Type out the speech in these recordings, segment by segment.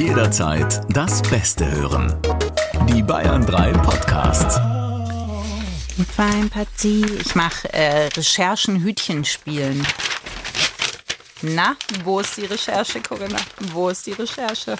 Jederzeit das Beste hören. Die Bayern 3 Podcasts. Feinpartie. Ich mache äh, Recherchen Hütchen spielen. Na, wo ist die Recherche, Corinna? Wo ist die Recherche?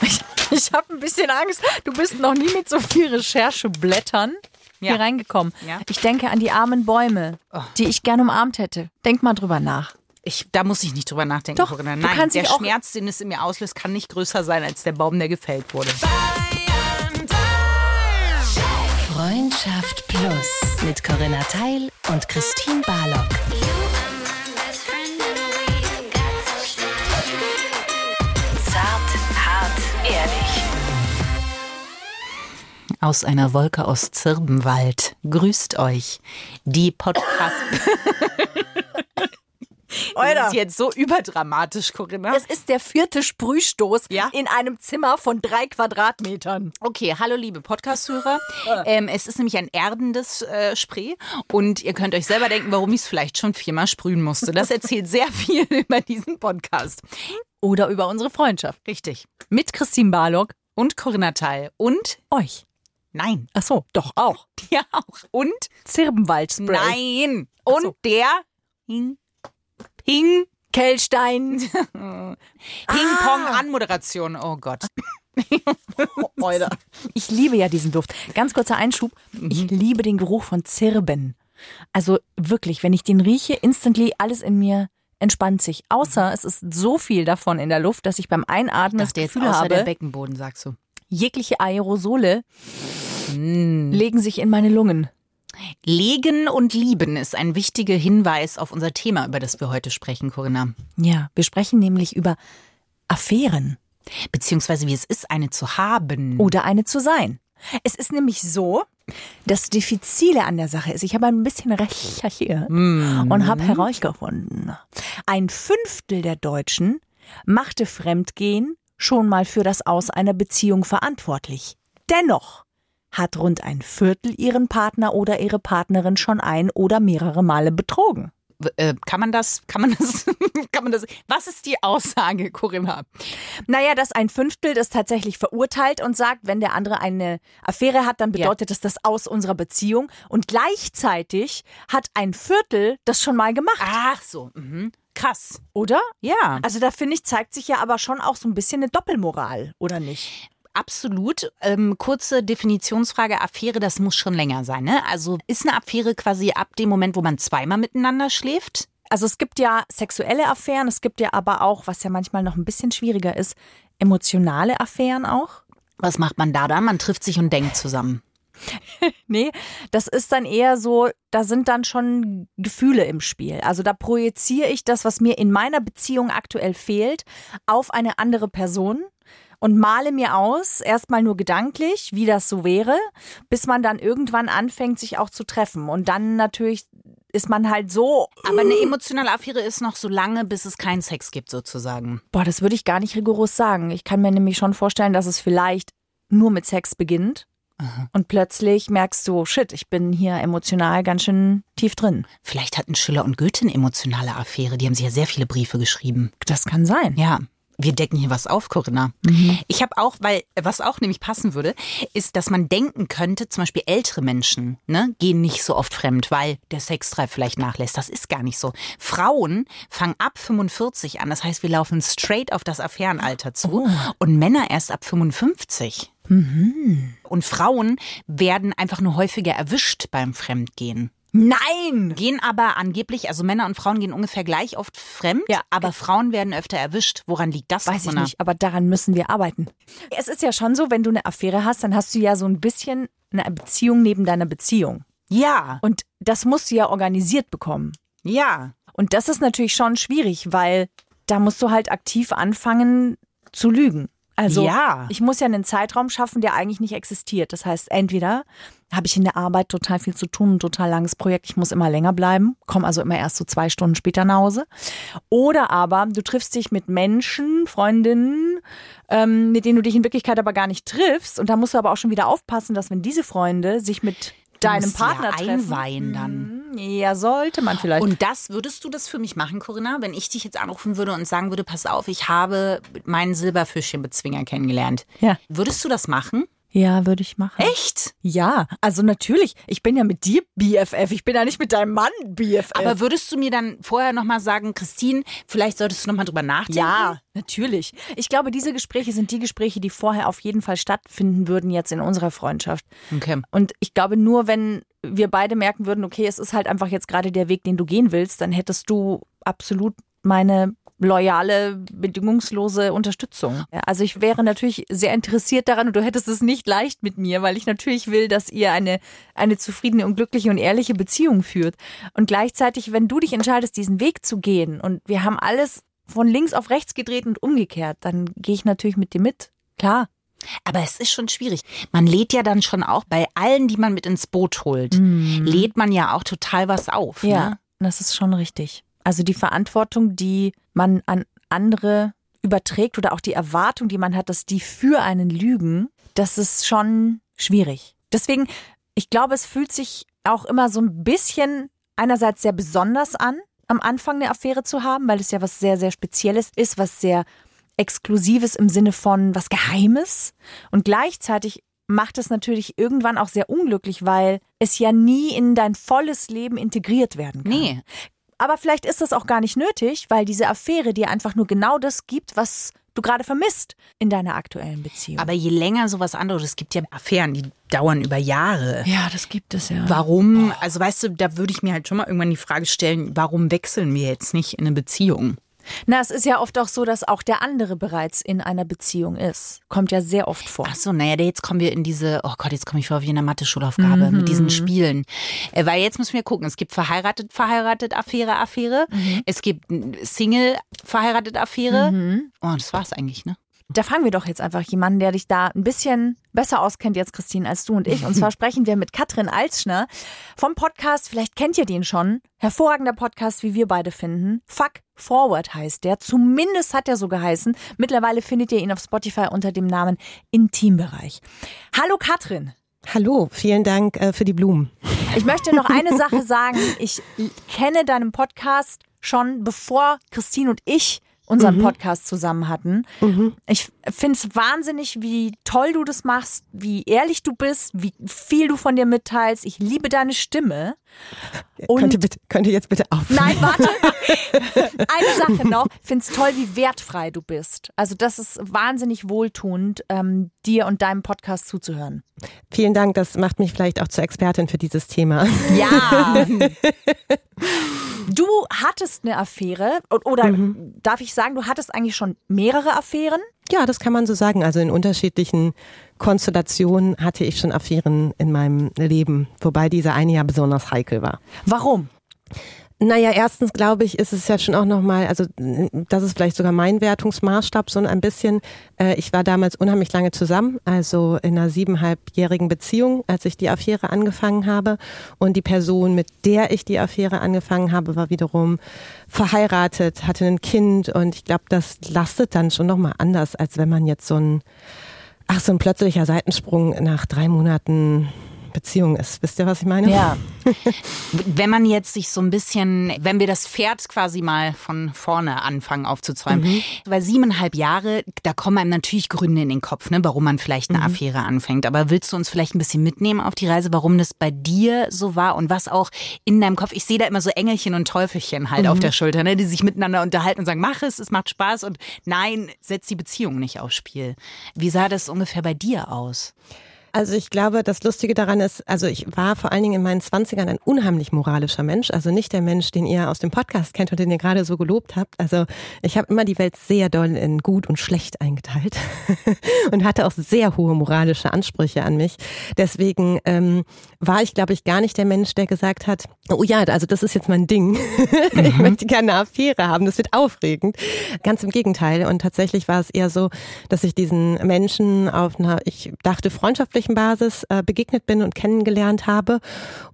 Ich, ich habe ein bisschen Angst. Du bist noch nie mit so viel Rechercheblättern Ja. hier reingekommen. Ja. Ich denke an die armen Bäume, die ich gern umarmt hätte. Denk mal drüber nach. Ich, da muss ich nicht drüber nachdenken, Doch, Corinna. du Nein, kannst der Schmerz, den es in mir auslöst, kann nicht größer sein als der Baum, der gefällt wurde. Freundschaft Plus mit Corinna Teil und Christine Barlock. Zart, hart, ehrlich. Aus einer Wolke aus Zirbenwald grüßt euch die Podcast. Das ist jetzt so überdramatisch, Corinna. Es ist der vierte Sprühstoß Ja? in einem Zimmer von drei Quadratmetern. Okay, hallo liebe Podcast-Hörer. Ähm, es ist nämlich ein erdendes äh, Spray und ihr könnt euch selber denken, warum ich es vielleicht schon viermal sprühen musste. Das erzählt sehr viel über diesen Podcast. Oder über unsere Freundschaft. Richtig. Mit Christine Barlock. Und Corinna Teil. Und Euch. nein. Ach so, doch auch. Ja auch. Und Zirbenwaldspray. nein. Und so. der Ping, Kellstein. Ping-Pong-Anmoderation. Oh Gott. Alter. Ich liebe ja diesen Duft. Ganz kurzer Einschub. Mhm. Ich liebe den Geruch von Zirben. Also wirklich, wenn ich den rieche, instantly alles in mir entspannt sich. Außer es ist so viel davon in der Luft, dass ich beim Einatmen das Dachte jetzt Gefühl außer der habe, Beckenboden, sagst du. jegliche Aerosole Mm. legen sich in meine Lungen. Legen und lieben ist ein wichtiger Hinweis auf unser Thema, über das wir heute sprechen, Corinna. Ja, wir sprechen nämlich über Affären Beziehungsweise wie es ist, eine zu haben. oder eine zu sein. Es ist nämlich so, das Diffizile an der Sache ist, ich habe ein bisschen recherchiert und habe herausgefunden, ein Fünftel der Deutschen machte Fremdgehen schon mal für das Aus einer Beziehung verantwortlich. Dennoch hat rund ein Viertel ihren Partner oder ihre Partnerin schon ein oder mehrere Male betrogen. Äh, kann man das, kann man das, kann man das, was ist die Aussage, Corinna? Naja, dass ein Fünftel das tatsächlich verurteilt und sagt, wenn der andere eine Affäre hat, dann bedeutet das das Aus unserer Beziehung. Und gleichzeitig hat ein Viertel das schon mal gemacht, Ach so, mhm. krass. oder? Ja, Also da finde ich, zeigt sich ja aber schon auch so ein bisschen eine Doppelmoral, oder nicht? Absolut. Ähm, kurze Definitionsfrage, Affäre, das muss schon länger sein, ne? Also ist eine Affäre quasi ab dem Moment, wo man zweimal miteinander schläft? Also es gibt ja sexuelle Affären, es gibt ja aber auch, was ja manchmal noch ein bisschen schwieriger ist, emotionale Affären auch. Was macht man da dann? Man trifft sich und denkt zusammen. Nee, das ist dann eher so, da sind dann schon Gefühle im Spiel. Also da projiziere ich das, was mir in meiner Beziehung aktuell fehlt, auf eine andere Person und male mir aus, erstmal nur gedanklich, wie das so wäre, bis man dann irgendwann anfängt, sich auch zu treffen. Und dann natürlich ist man halt so, Aber eine emotionale Affäre ist noch so lange, bis es keinen Sex gibt, sozusagen. boah, das würde ich gar nicht rigoros sagen. Ich kann mir nämlich schon vorstellen, dass es vielleicht nur mit Sex beginnt. Und plötzlich merkst du, shit, ich bin hier emotional ganz schön tief drin. Vielleicht hatten Schiller und Goethe eine emotionale Affäre. Die haben sich ja sehr viele Briefe geschrieben. Das kann sein. Ja, wir decken hier was auf, Corinna. Ich habe auch, weil was auch nämlich passen würde, ist, dass man denken könnte, zum Beispiel ältere Menschen ne, gehen nicht so oft fremd, weil der Sextreib vielleicht nachlässt. Das ist gar nicht so. Frauen fangen ab 45 an. Das heißt, wir laufen straight auf das Affärenalter zu. Und Männer erst ab 55. Und Frauen werden einfach nur häufiger erwischt beim Fremdgehen. Nein! Gehen aber angeblich, also Männer und Frauen gehen ungefähr gleich oft fremd, Ja. aber Frauen werden öfter erwischt. Woran liegt das? Weiß ich Corinna? nicht, aber daran müssen wir arbeiten. Es ist ja schon so, wenn du eine Affäre hast, dann hast du ja so ein bisschen eine Beziehung neben deiner Beziehung. Ja, Und das musst du ja organisiert bekommen. ja. Und das ist natürlich schon schwierig, weil da musst du halt aktiv anfangen zu lügen. Also Ja. ich muss ja einen Zeitraum schaffen, der eigentlich nicht existiert. Das heißt, entweder habe ich in der Arbeit total viel zu tun, ein total langes Projekt, ich muss immer länger bleiben, komme also immer erst so zwei Stunden später nach Hause. Oder aber du triffst dich mit Menschen, Freundinnen, ähm, mit denen du dich in Wirklichkeit aber gar nicht triffst. Und da musst du aber auch schon wieder aufpassen, dass wenn diese Freunde sich mit deinem Partner ja treffen. einweihen dann. Hm, Ja, sollte man vielleicht. Und das würdest du das für mich machen, Corinna, wenn ich dich jetzt anrufen würde und sagen würde, pass auf, ich habe meinen Silberfischchenbezwinger kennengelernt. Ja. Würdest du das machen? Ja, würde ich machen. Echt? Ja, also natürlich. Ich bin ja mit dir BFF. Ich bin ja nicht mit deinem Mann BFF. Aber würdest du mir dann vorher nochmal sagen, Christine, vielleicht solltest du nochmal drüber nachdenken? ja, natürlich. Ich glaube, diese Gespräche sind die Gespräche, die vorher auf jeden Fall stattfinden würden jetzt in unserer Freundschaft. Okay. Und ich glaube, nur wenn wir beide merken würden, okay, es ist halt einfach jetzt gerade der Weg, den du gehen willst, dann hättest du absolut meine loyale, bedingungslose Unterstützung. Also ich wäre natürlich sehr interessiert daran und du hättest es nicht leicht mit mir, weil ich natürlich will, dass ihr eine, eine zufriedene und glückliche und ehrliche Beziehung führt. Und gleichzeitig, wenn du dich entscheidest, diesen Weg zu gehen und wir haben alles von links auf rechts gedreht und umgekehrt, dann gehe ich natürlich mit dir mit. Klar. Aber es ist schon schwierig. Man lädt ja dann schon auch bei allen, die man mit ins Boot holt, lädt man ja auch total was auf. Ja, Ne? das ist schon richtig. Also die Verantwortung, die man an andere überträgt oder auch die Erwartung, die man hat, dass die für einen lügen, das ist schon schwierig. Deswegen, ich glaube, es fühlt sich auch immer so ein bisschen einerseits sehr besonders an, am Anfang eine Affäre zu haben, weil es ja was sehr, sehr Spezielles ist, was sehr Exklusives im Sinne von was Geheimes. Und gleichzeitig macht es natürlich irgendwann auch sehr unglücklich, weil es ja nie in dein volles Leben integriert werden kann. Nee. Aber vielleicht ist das auch gar nicht nötig, weil diese Affäre dir einfach nur genau das gibt, was du gerade vermisst in deiner aktuellen Beziehung. Aber je länger sowas andauert, es gibt ja Affären, die dauern über Jahre. ja, das gibt es ja. Warum, also weißt du, da würde ich mir halt schon mal irgendwann die Frage stellen, warum wechseln wir jetzt nicht in eine Beziehung? Na, es ist ja oft auch so, dass auch der andere bereits in einer Beziehung ist. Kommt ja sehr oft vor. Ach so, naja, jetzt kommen wir in diese, oh Gott, jetzt komme ich vor wie in einer Mathe-Schulaufgabe mit diesen Spielen. Äh, Weil jetzt müssen wir gucken, es gibt verheiratet, verheiratet, Affäre, Affäre. Es gibt Single, verheiratet, Affäre. Oh, das war's eigentlich, ne? Da fragen wir doch jetzt einfach jemanden, der dich da ein bisschen besser auskennt jetzt, Christine, als du und ich. Und zwar sprechen wir mit Katrin Alzschner vom Podcast, vielleicht kennt ihr den schon, hervorragender Podcast, wie wir beide finden. Fuck Forward heißt der. Zumindest hat er so geheißen. Mittlerweile findet ihr ihn auf Spotify unter dem Namen Intimbereich. Hallo Katrin. Hallo, vielen Dank äh, für die Blumen. Ich möchte noch eine Sache sagen. Ich kenne deinen Podcast schon, bevor Christine und ich unseren Podcast zusammen hatten. Ich finde es wahnsinnig, wie toll du das machst, wie ehrlich du bist, wie viel du von dir mitteilst. Ich liebe deine Stimme. Und könnt, ihr bitte, könnt ihr jetzt bitte aufhören? Nein, warte. Eine Sache noch. Ich finde es toll, wie wertfrei du bist. Also das ist wahnsinnig wohltuend, ähm, dir und deinem Podcast zuzuhören. Vielen Dank, das macht mich vielleicht auch zur Expertin für dieses Thema. Ja. Du hattest eine Affäre oder darf ich sagen, du hattest eigentlich schon mehrere Affären? Ja, das kann man so sagen. Also in unterschiedlichen Konstellationen hatte ich schon Affären in meinem Leben, wobei dieser eine ja besonders heikel war. Warum? Naja, erstens glaube ich, ist es ja schon auch nochmal, also das ist vielleicht sogar mein Wertungsmaßstab, so ein bisschen. Äh, ich war damals unheimlich lange zusammen, also in einer siebeneinhalbjährigen Beziehung, als ich die Affäre angefangen habe. Und die Person, mit der ich die Affäre angefangen habe, war wiederum verheiratet, hatte ein Kind und ich glaube, das lastet dann schon nochmal anders, als wenn man jetzt so ein, ach, so ein plötzlicher Seitensprung nach drei Monaten Beziehung ist. Wisst ihr, was ich meine? Ja. Wenn man jetzt sich so ein bisschen, wenn wir das Pferd quasi mal von vorne anfangen aufzuzäumen, weil siebeneinhalb Jahre, da kommen einem natürlich Gründe in den Kopf, ne, warum man vielleicht eine Affäre anfängt. Aber willst du uns vielleicht ein bisschen mitnehmen auf die Reise, warum das bei dir so war und was auch in deinem Kopf, ich sehe da immer so Engelchen und Teufelchen halt auf der Schulter, ne, die sich miteinander unterhalten und sagen, mach es, es macht Spaß und nein, setz die Beziehung nicht aufs Spiel. Wie sah das ungefähr bei dir aus? Also ich glaube, das Lustige daran ist, also ich war vor allen Dingen in meinen Zwanzigern ein unheimlich moralischer Mensch, also nicht der Mensch, den ihr aus dem Podcast kennt und den ihr gerade so gelobt habt. Also ich habe immer die Welt sehr doll in gut und schlecht eingeteilt und hatte auch sehr hohe moralische Ansprüche an mich. Deswegen ähm, war ich, glaube ich, gar nicht der Mensch, der gesagt hat, oh ja, also das ist jetzt mein Ding. ich möchte gerne eine Affäre haben, das wird aufregend. Ganz im Gegenteil. Und tatsächlich war es eher so, dass ich diesen Menschen auf einer, ich dachte, freundschaftlichen Basis äh, begegnet bin und kennengelernt habe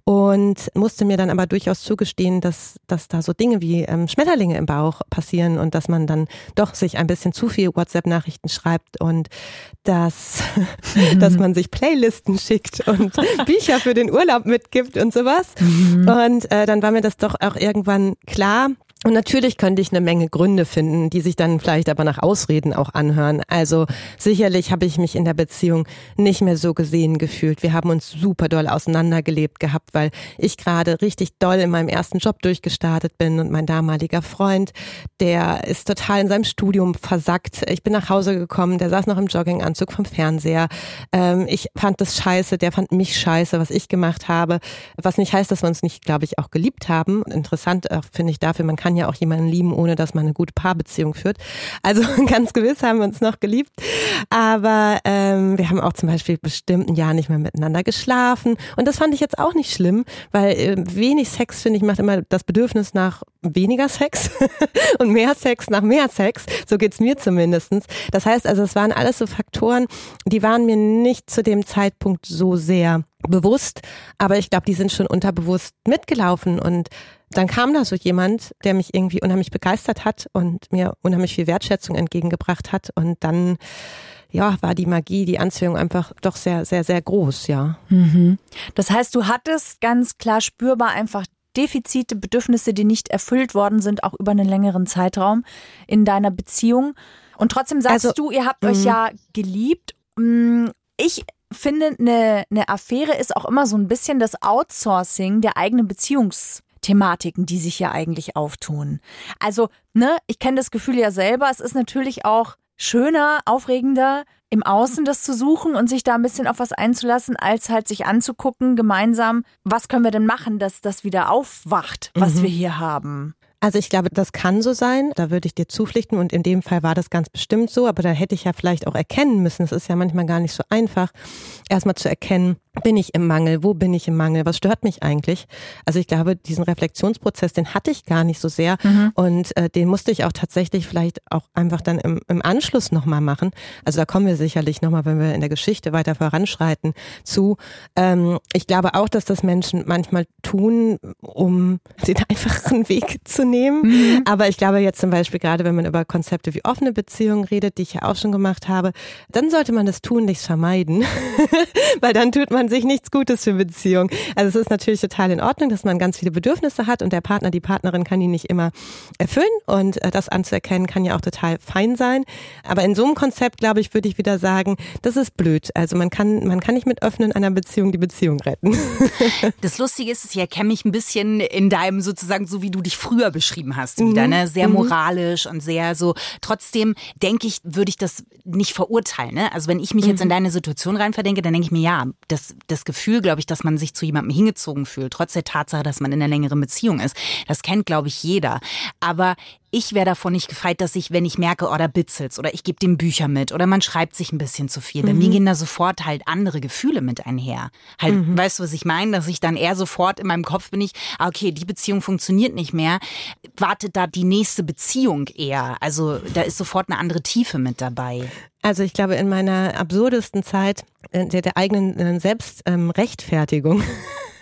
und musste mir dann aber durchaus zugestehen, dass, dass da so Dinge wie ähm, Schmetterlinge im Bauch passieren und dass man dann doch sich ein bisschen zu viel WhatsApp-Nachrichten schreibt und dass, mhm. dass man sich Playlisten schickt und Bücher für den Urlaub mitgibt und sowas. Mhm. Und äh, dann war mir das doch auch irgendwann klar, und natürlich könnte ich eine Menge Gründe finden, die sich dann vielleicht aber nach Ausreden auch anhören. Also sicherlich habe ich mich in der Beziehung nicht mehr so gesehen gefühlt. Wir haben uns super doll auseinandergelebt gehabt, weil ich gerade richtig doll in meinem ersten Job durchgestartet bin und mein damaliger Freund, der ist total in seinem Studium versackt. Ich bin nach Hause gekommen, der saß noch im Jogginganzug vom Fernseher. Ähm, ich fand das scheiße, der fand mich scheiße, was ich gemacht habe. Was nicht heißt, dass wir uns nicht, glaube ich, auch geliebt haben. Interessant finde ich dafür, man kann kann ja auch jemanden lieben, ohne dass man eine gute Paarbeziehung führt. Also ganz gewiss haben wir uns noch geliebt. Aber ähm, wir haben auch zum Beispiel bestimmt ein Jahr nicht mehr miteinander geschlafen. Und das fand ich jetzt auch nicht schlimm, weil äh, wenig Sex, finde ich, macht immer das Bedürfnis nach weniger Sex und mehr Sex nach mehr Sex. So geht's mir zumindestens. Das heißt also, es waren alles so Faktoren, die waren mir nicht zu dem Zeitpunkt so sehr bewusst, aber ich glaube, die sind schon unterbewusst mitgelaufen und dann kam da so jemand, der mich irgendwie unheimlich begeistert hat und mir unheimlich viel Wertschätzung entgegengebracht hat und dann ja, war die Magie, die Anziehung einfach doch sehr, sehr, sehr groß, ja. Mhm. Das heißt, du hattest ganz klar spürbar einfach Defizite, Bedürfnisse, die nicht erfüllt worden sind, auch über einen längeren Zeitraum in deiner Beziehung. Und trotzdem sagst also, du, ihr habt euch mhm. ja geliebt. Mm, ich finde, eine, eine Affäre ist auch immer so ein bisschen das Outsourcing der eigenen Beziehungsthematiken, die sich ja eigentlich auftun. Also, ne, ich kenne das Gefühl ja selber, es ist natürlich auch schöner, aufregender, im Außen das zu suchen und sich da ein bisschen auf was einzulassen, als halt sich anzugucken, gemeinsam, was können wir denn machen, dass das wieder aufwacht, was mhm. wir hier haben. Also ich glaube, das kann so sein. Da würde ich dir zupflichten und in dem Fall war das ganz bestimmt so. Aber da hätte ich ja vielleicht auch erkennen müssen. Es ist ja manchmal gar nicht so einfach, erstmal zu erkennen, bin ich im Mangel? Wo bin ich im Mangel? Was stört mich eigentlich? Also ich glaube, diesen Reflexionsprozess, den hatte ich gar nicht so sehr mhm. und äh, den musste ich auch tatsächlich vielleicht auch einfach dann im, im Anschluss nochmal machen. Also da kommen wir sicherlich nochmal, wenn wir in der Geschichte weiter voranschreiten, zu. Ähm, ich glaube auch, dass das Menschen manchmal tun, um den einfachen Weg zu nehmen. Mhm. Aber ich glaube jetzt zum Beispiel gerade, wenn man über Konzepte wie offene Beziehungen redet, die ich ja auch schon gemacht habe, dann sollte man das tunlichst vermeiden, weil dann tut man man sich nichts Gutes für Beziehung. Also es ist natürlich total in Ordnung, dass man ganz viele Bedürfnisse hat und der Partner, die Partnerin kann die nicht immer erfüllen und äh, das anzuerkennen kann ja auch total fein sein. Aber in so einem Konzept, glaube ich, würde ich wieder sagen, das ist blöd. Also man kann, man kann nicht mit Öffnen einer Beziehung die Beziehung retten. Das Lustige ist, ich erkenne mich ein bisschen in deinem sozusagen, so wie du dich früher beschrieben hast, wieder, mhm. ne? Sehr mhm. moralisch und sehr so. Trotzdem denke ich, würde ich das nicht verurteilen. Ne? Also wenn ich mich jetzt in mhm. deine Situation rein verdenke, dann denke ich mir, ja, das das, Gefühl, glaube ich, dass man sich zu jemandem hingezogen fühlt, trotz der Tatsache, dass man in einer längeren Beziehung ist. Das kennt, glaube ich, jeder. Aber ich wäre davon nicht gefeit, dass ich, wenn ich merke, oh, da bitzelt's oder ich gebe dem Bücher mit oder man schreibt sich ein bisschen zu viel. Mhm. Bei mir gehen da sofort halt andere Gefühle mit einher. Halt, mhm. weißt du, was ich meine? Dass ich dann eher sofort in meinem Kopf bin ich, ah, okay, die Beziehung funktioniert nicht mehr. Wartet da die nächste Beziehung eher? Also da ist sofort eine andere Tiefe mit dabei. Also ich glaube, in meiner absurdesten Zeit äh, der, der eigenen äh, Selbstrechtfertigung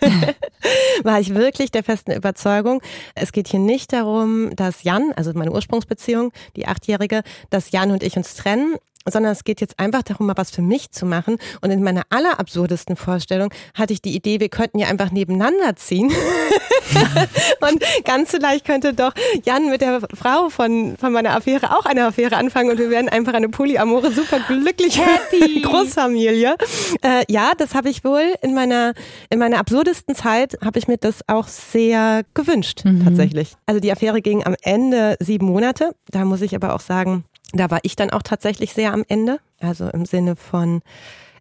ähm, war ich wirklich der festen Überzeugung, es geht hier nicht darum, dass Jan, also meine Ursprungsbeziehung, die Achtjährige, dass Jan und ich uns trennen, sondern es geht jetzt einfach darum, mal was für mich zu machen. Und in meiner allerabsurdesten Vorstellung hatte ich die Idee, wir könnten ja einfach nebeneinander ziehen. und ganz vielleicht könnte doch Jan mit der Frau von, von meiner Affäre auch eine Affäre anfangen und wir werden einfach eine polyamore, super glückliche Großfamilie. Äh, ja, das habe ich wohl in meiner, in meiner absurdesten Zeit habe ich mir das auch sehr gewünscht, mhm. tatsächlich. Also die Affäre ging am Ende sieben Monate. Da muss ich aber auch sagen, da war ich dann auch tatsächlich sehr am Ende. Also im Sinne von,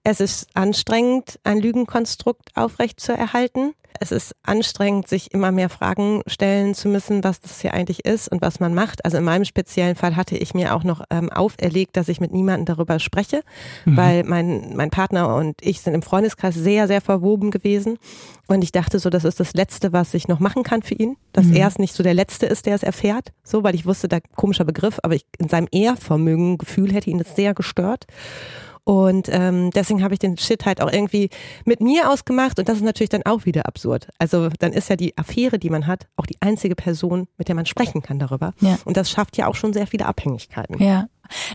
es ist anstrengend, ein Lügenkonstrukt aufrecht zu erhalten. Es ist anstrengend, sich immer mehr Fragen stellen zu müssen, was das hier eigentlich ist und was man macht. Also in meinem speziellen Fall hatte ich mir auch noch ähm, auferlegt, dass ich mit niemandem darüber spreche, mhm. weil mein, mein Partner und ich sind im Freundeskreis sehr, sehr verwoben gewesen. Und ich dachte so, das ist das Letzte, was ich noch machen kann für ihn, dass mhm. er es nicht so der Letzte ist, der es erfährt. So, weil ich wusste, da komischer Begriff, aber ich, in seinem Ehrvermögen, Gefühl hätte ihn das sehr gestört. Und ähm, deswegen habe ich den Shit halt auch irgendwie mit mir ausgemacht und das ist natürlich dann auch wieder absurd. Also dann ist ja die Affäre, die man hat, auch die einzige Person, mit der man sprechen kann darüber. Ja. Und das schafft ja auch schon sehr viele Abhängigkeiten. Ja.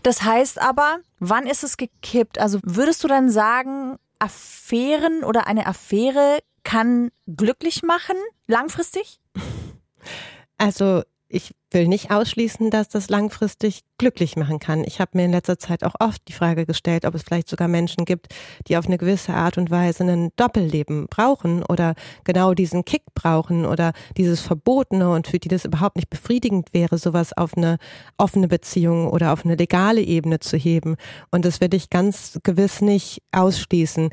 Das heißt aber, wann ist es gekippt? Also würdest du dann sagen, Affären oder eine Affäre kann glücklich machen, langfristig? Also ich will nicht ausschließen, dass das langfristig glücklich machen kann. Ich habe mir in letzter Zeit auch oft die Frage gestellt, ob es vielleicht sogar Menschen gibt, die auf eine gewisse Art und Weise ein Doppelleben brauchen oder genau diesen Kick brauchen oder dieses Verbotene und für die das überhaupt nicht befriedigend wäre, sowas auf eine offene Beziehung oder auf eine legale Ebene zu heben. Und das werde ich ganz gewiss nicht ausschließen.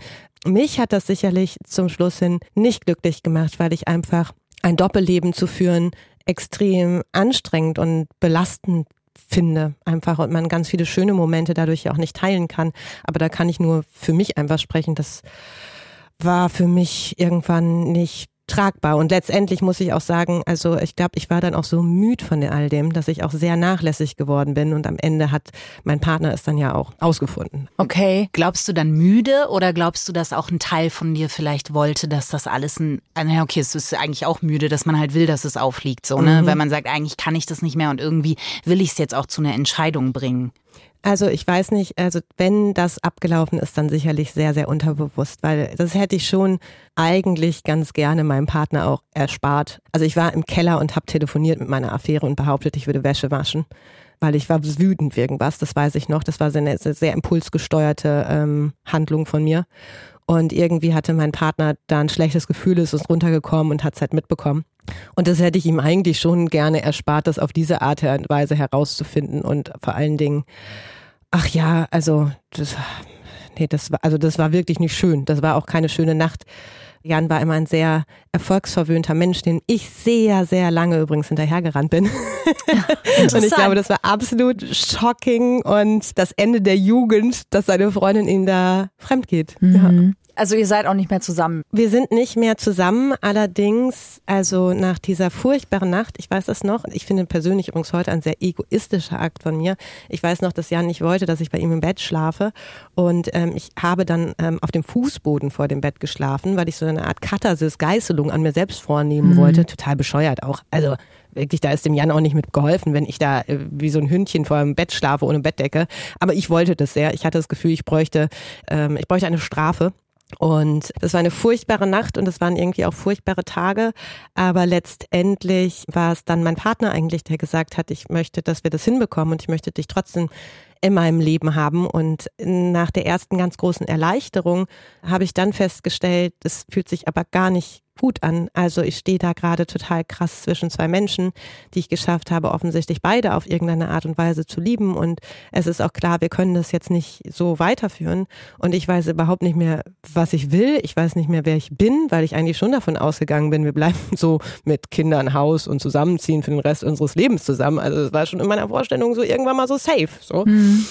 Mich hat das sicherlich zum Schluss hin nicht glücklich gemacht, weil ich einfach ein Doppelleben zu führen extrem anstrengend und belastend finde einfach und man ganz viele schöne Momente dadurch auch nicht teilen kann. Aber da kann ich nur für mich einfach sprechen. Das war für mich irgendwann nicht tragbar. Und letztendlich muss ich auch sagen, also ich glaube, ich war dann auch so müde von all dem, dass ich auch sehr nachlässig geworden bin. Und am Ende hat mein Partner es dann ja auch ausgefunden. Okay. Glaubst du dann müde oder glaubst du, dass auch ein Teil von dir vielleicht wollte, dass das alles ein, naja, okay, es ist eigentlich auch müde, dass man halt will, dass es aufliegt, so, ne? Mhm. Weil man sagt, eigentlich kann ich das nicht mehr und irgendwie will ich es jetzt auch zu einer Entscheidung bringen. Also ich weiß nicht, also wenn das abgelaufen ist, dann sicherlich sehr, sehr unterbewusst, weil das hätte ich schon eigentlich ganz gerne meinem Partner auch erspart. Also ich war im Keller und habe telefoniert mit meiner Affäre und behauptet, ich würde Wäsche waschen, weil ich war wütend irgendwas, das weiß ich noch. Das war eine sehr impulsgesteuerte ähm, Handlung von mir. Und irgendwie hatte mein Partner da ein schlechtes Gefühl, ist uns runtergekommen und hat es halt mitbekommen. Und das hätte ich ihm eigentlich schon gerne erspart, das auf diese Art und Weise herauszufinden und vor allen Dingen Ach ja, also das, nee, das war, also das war wirklich nicht schön. Das war auch keine schöne Nacht. Jan war immer ein sehr erfolgsverwöhnter Mensch, dem ich sehr, sehr lange übrigens hinterhergerannt bin. und ich glaube, das war absolut shocking und das Ende der Jugend, dass seine Freundin ihm da fremd geht. Mhm. Ja. Also ihr seid auch nicht mehr zusammen. Wir sind nicht mehr zusammen, allerdings, also nach dieser furchtbaren Nacht, ich weiß das noch, ich finde persönlich übrigens heute ein sehr egoistischer Akt von mir. Ich weiß noch, dass Jan nicht wollte, dass ich bei ihm im Bett schlafe und ähm, ich habe dann ähm, auf dem Fußboden vor dem Bett geschlafen, weil ich so eine Art Katharsis, Geißelung an mir selbst vornehmen mhm. wollte. Total bescheuert auch. Also wirklich, da ist dem Jan auch nicht mit geholfen, wenn ich da äh, wie so ein Hündchen vor dem Bett schlafe ohne Bettdecke. Aber ich wollte das sehr. Ich hatte das Gefühl, ich bräuchte, ähm, ich bräuchte eine Strafe. Und das war eine furchtbare Nacht und es waren irgendwie auch furchtbare Tage. Aber letztendlich war es dann mein Partner eigentlich, der gesagt hat, ich möchte, dass wir das hinbekommen und ich möchte dich trotzdem in meinem Leben haben. Und nach der ersten ganz großen Erleichterung habe ich dann festgestellt, es fühlt sich aber gar nicht gut an. Also ich stehe da gerade total krass zwischen zwei Menschen, die ich geschafft habe, offensichtlich beide auf irgendeine Art und Weise zu lieben. Und es ist auch klar, wir können das jetzt nicht so weiterführen. Und ich weiß überhaupt nicht mehr, was ich will. Ich weiß nicht mehr, wer ich bin, weil ich eigentlich schon davon ausgegangen bin, wir bleiben so mit Kindern, Haus und zusammenziehen für den Rest unseres Lebens zusammen. Also es war schon in meiner Vorstellung so irgendwann mal so safe. So. Mhm.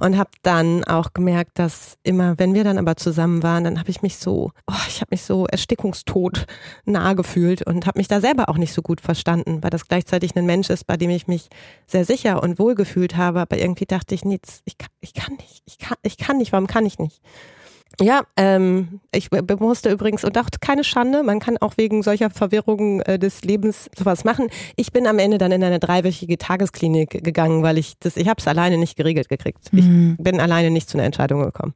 Und habe dann auch gemerkt, dass immer, wenn wir dann aber zusammen waren, dann habe ich mich so, oh, ich habe mich so erstickungstot Tod nahe gefühlt und habe mich da selber auch nicht so gut verstanden, weil das gleichzeitig ein Mensch ist, bei dem ich mich sehr sicher und wohl gefühlt habe, aber irgendwie dachte ich, nee, ich kann, ich kann nicht, ich kann, ich kann nicht, warum kann ich nicht? Ja, ähm, ich musste übrigens, und auch keine Schande, man kann auch wegen solcher Verwirrungen äh, des Lebens sowas machen. Ich bin am Ende dann in eine dreiwöchige Tagesklinik gegangen, weil ich das, ich habe es alleine nicht geregelt gekriegt. Mhm. Ich bin alleine nicht zu einer Entscheidung gekommen.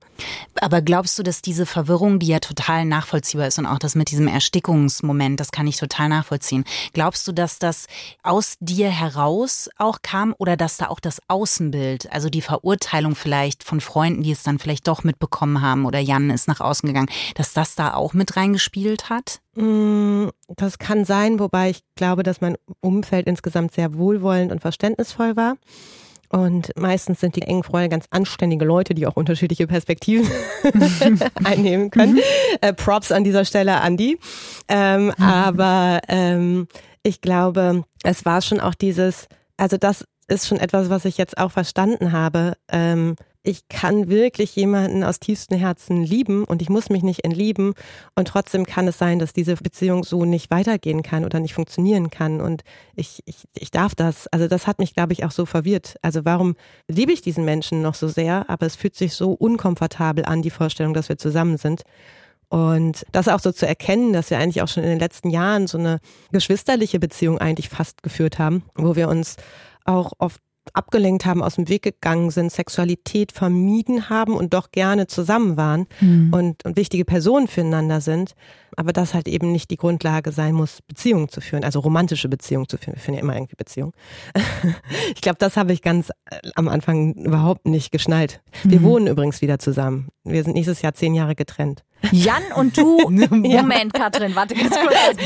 Aber glaubst du, dass diese Verwirrung, die ja total nachvollziehbar ist und auch das mit diesem Erstickungsmoment, das kann ich total nachvollziehen. Glaubst du, dass das aus dir heraus auch kam oder dass da auch das Außenbild, also die Verurteilung vielleicht von Freunden, die es dann vielleicht doch mitbekommen haben oder Jan ist nach außen gegangen, dass das da auch mit reingespielt hat? Mm, das kann sein, wobei ich glaube, dass mein Umfeld insgesamt sehr wohlwollend und verständnisvoll war. Und meistens sind die engen Freunde ganz anständige Leute, die auch unterschiedliche Perspektiven einnehmen können. Mhm. Äh, Props an dieser Stelle an die. Ähm, mhm. Aber ähm, ich glaube, es war schon auch dieses, also das ist schon etwas, was ich jetzt auch verstanden habe. Ähm, ich kann wirklich jemanden aus tiefstem Herzen lieben und ich muss mich nicht entlieben und trotzdem kann es sein, dass diese Beziehung so nicht weitergehen kann oder nicht funktionieren kann und ich, ich, ich darf das. Also das hat mich, glaube ich, auch so verwirrt. Also warum liebe ich diesen Menschen noch so sehr, aber es fühlt sich so unkomfortabel an, die Vorstellung, dass wir zusammen sind. Und das auch so zu erkennen, dass wir eigentlich auch schon in den letzten Jahren so eine geschwisterliche Beziehung eigentlich fast geführt haben, wo wir uns auch oft abgelenkt haben, aus dem Weg gegangen sind, Sexualität vermieden haben und doch gerne zusammen waren mhm. und, und wichtige Personen füreinander sind. Aber das halt eben nicht die Grundlage sein muss, Beziehungen zu führen, also romantische Beziehungen zu führen. Wir führen ja immer irgendwie Beziehungen. ich glaube, das habe ich ganz äh, am Anfang überhaupt nicht geschnallt. Wir mhm. wohnen übrigens wieder zusammen. Wir sind nächstes Jahr zehn Jahre getrennt. Jan und du. Moment, Katrin, warte ganz kurz.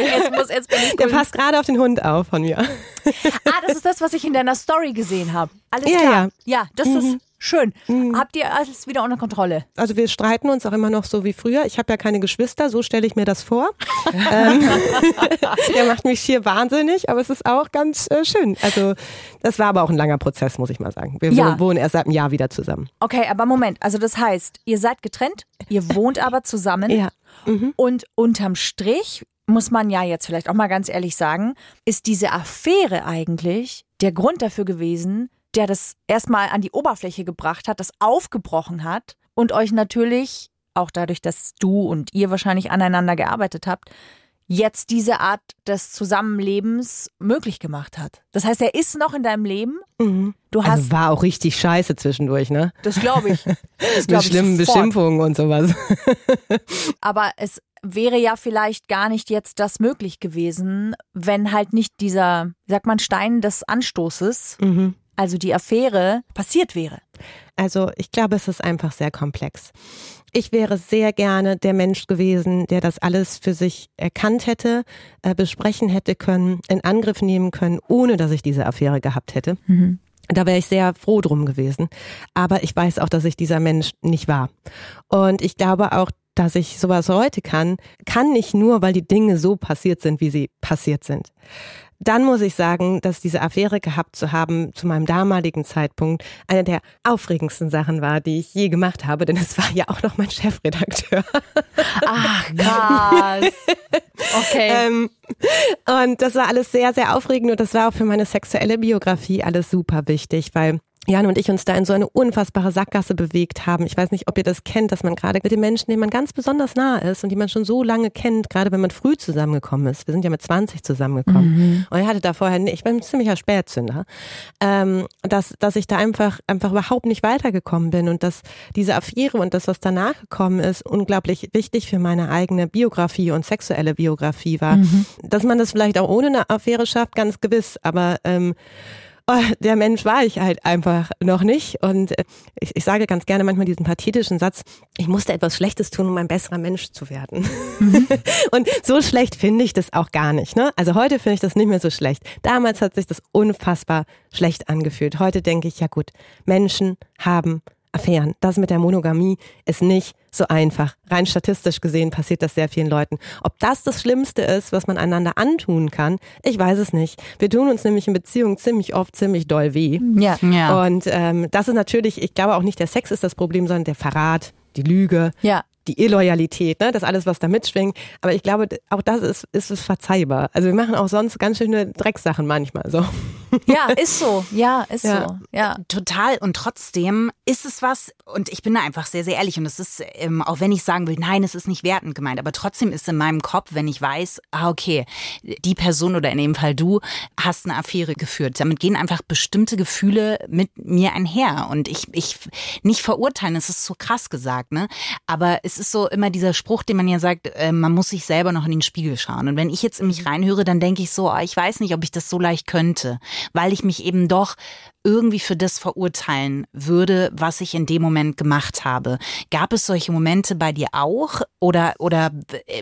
Jetzt, muss, jetzt bin ich Der passt gerade auf den Hund auf von mir. Ah, das ist das, was ich in deiner Story gesehen habe. Alles ja, klar. Ja, ja das mhm. ist Schön. Mhm. Habt ihr alles wieder unter Kontrolle? Also wir streiten uns auch immer noch so wie früher. Ich habe ja keine Geschwister, so stelle ich mir das vor. ähm, der macht mich schier wahnsinnig, aber es ist auch ganz äh, schön. Also das war aber auch ein langer Prozess, muss ich mal sagen. Wir ja. wohnen erst seit einem Jahr wieder zusammen. Okay, aber Moment. Also das heißt, ihr seid getrennt, ihr wohnt aber zusammen. Ja. Mhm. Und unterm Strich muss man ja jetzt vielleicht auch mal ganz ehrlich sagen, ist diese Affäre eigentlich der Grund dafür gewesen, der das erstmal an die Oberfläche gebracht hat, das aufgebrochen hat und euch natürlich, auch dadurch, dass du und ihr wahrscheinlich aneinander gearbeitet habt, jetzt diese Art des Zusammenlebens möglich gemacht hat. Das heißt, er ist noch in deinem Leben. Mhm. Du hast also war auch richtig scheiße zwischendurch, ne? Das glaube ich. Das glaub Mit schlimmen Beschimpfungen und sowas. Aber es wäre ja vielleicht gar nicht jetzt das möglich gewesen, wenn halt nicht dieser, sagt man, Stein des Anstoßes mhm also die Affäre, passiert wäre? Also ich glaube, es ist einfach sehr komplex. Ich wäre sehr gerne der Mensch gewesen, der das alles für sich erkannt hätte, äh, besprechen hätte können, in Angriff nehmen können, ohne dass ich diese Affäre gehabt hätte. Mhm. Da wäre ich sehr froh drum gewesen. Aber ich weiß auch, dass ich dieser Mensch nicht war. Und ich glaube auch, dass ich sowas heute kann, kann nicht nur, weil die Dinge so passiert sind, wie sie passiert sind dann muss ich sagen, dass diese Affäre gehabt zu haben zu meinem damaligen Zeitpunkt eine der aufregendsten Sachen war, die ich je gemacht habe, denn es war ja auch noch mein Chefredakteur. Ach, krass. Okay. ähm, und das war alles sehr, sehr aufregend und das war auch für meine sexuelle Biografie alles super wichtig, weil Jan und ich uns da in so eine unfassbare Sackgasse bewegt haben. Ich weiß nicht, ob ihr das kennt, dass man gerade mit den Menschen, denen man ganz besonders nah ist und die man schon so lange kennt, gerade wenn man früh zusammengekommen ist. Wir sind ja mit 20 zusammengekommen. Mhm. Und ich hatte da vorher, nicht, ich bin ein ziemlicher Spätzünder, ähm, dass, dass ich da einfach, einfach überhaupt nicht weitergekommen bin und dass diese Affäre und das, was danach gekommen ist, unglaublich wichtig für meine eigene Biografie und sexuelle Biografie war. Mhm. Dass man das vielleicht auch ohne eine Affäre schafft, ganz gewiss, aber ähm, oh, der Mensch war ich halt einfach noch nicht. Und äh, ich, ich sage ganz gerne manchmal diesen pathetischen Satz, ich musste etwas Schlechtes tun, um ein besserer Mensch zu werden. Mhm. und so schlecht finde ich das auch gar nicht. Ne? Also heute finde ich das nicht mehr so schlecht. Damals hat sich das unfassbar schlecht angefühlt. Heute denke ich, ja gut, Menschen haben Affären. Das mit der Monogamie ist nicht so einfach. Rein statistisch gesehen passiert das sehr vielen Leuten. Ob das das Schlimmste ist, was man einander antun kann, ich weiß es nicht. Wir tun uns nämlich in Beziehungen ziemlich oft ziemlich doll weh. Ja. ja. Und ähm, das ist natürlich, ich glaube auch nicht der Sex ist das Problem, sondern der Verrat, die Lüge. Ja die Illoyalität, ne, das alles, was da mitschwingt. Aber ich glaube, auch das ist, ist es verzeihbar. Also wir machen auch sonst ganz schöne Drecksachen manchmal so. Ja, ist so. Ja, ist ja. so. Ja. Total. Und trotzdem ist es was, und ich bin da einfach sehr, sehr ehrlich, und es ist, ähm, auch wenn ich sagen will, nein, es ist nicht wertend gemeint, aber trotzdem ist in meinem Kopf, wenn ich weiß, ah, okay, die Person oder in dem Fall du hast eine Affäre geführt. Damit gehen einfach bestimmte Gefühle mit mir einher. Und ich, ich nicht verurteilen, es ist so krass gesagt, ne? Aber es ist so immer dieser Spruch, den man ja sagt, äh, man muss sich selber noch in den Spiegel schauen. Und wenn ich jetzt in mich mhm. reinhöre, dann denke ich so, oh, ich weiß nicht, ob ich das so leicht könnte, weil ich mich eben doch irgendwie für das verurteilen würde, was ich in dem Moment gemacht habe. Gab es solche Momente bei dir auch? Oder, oder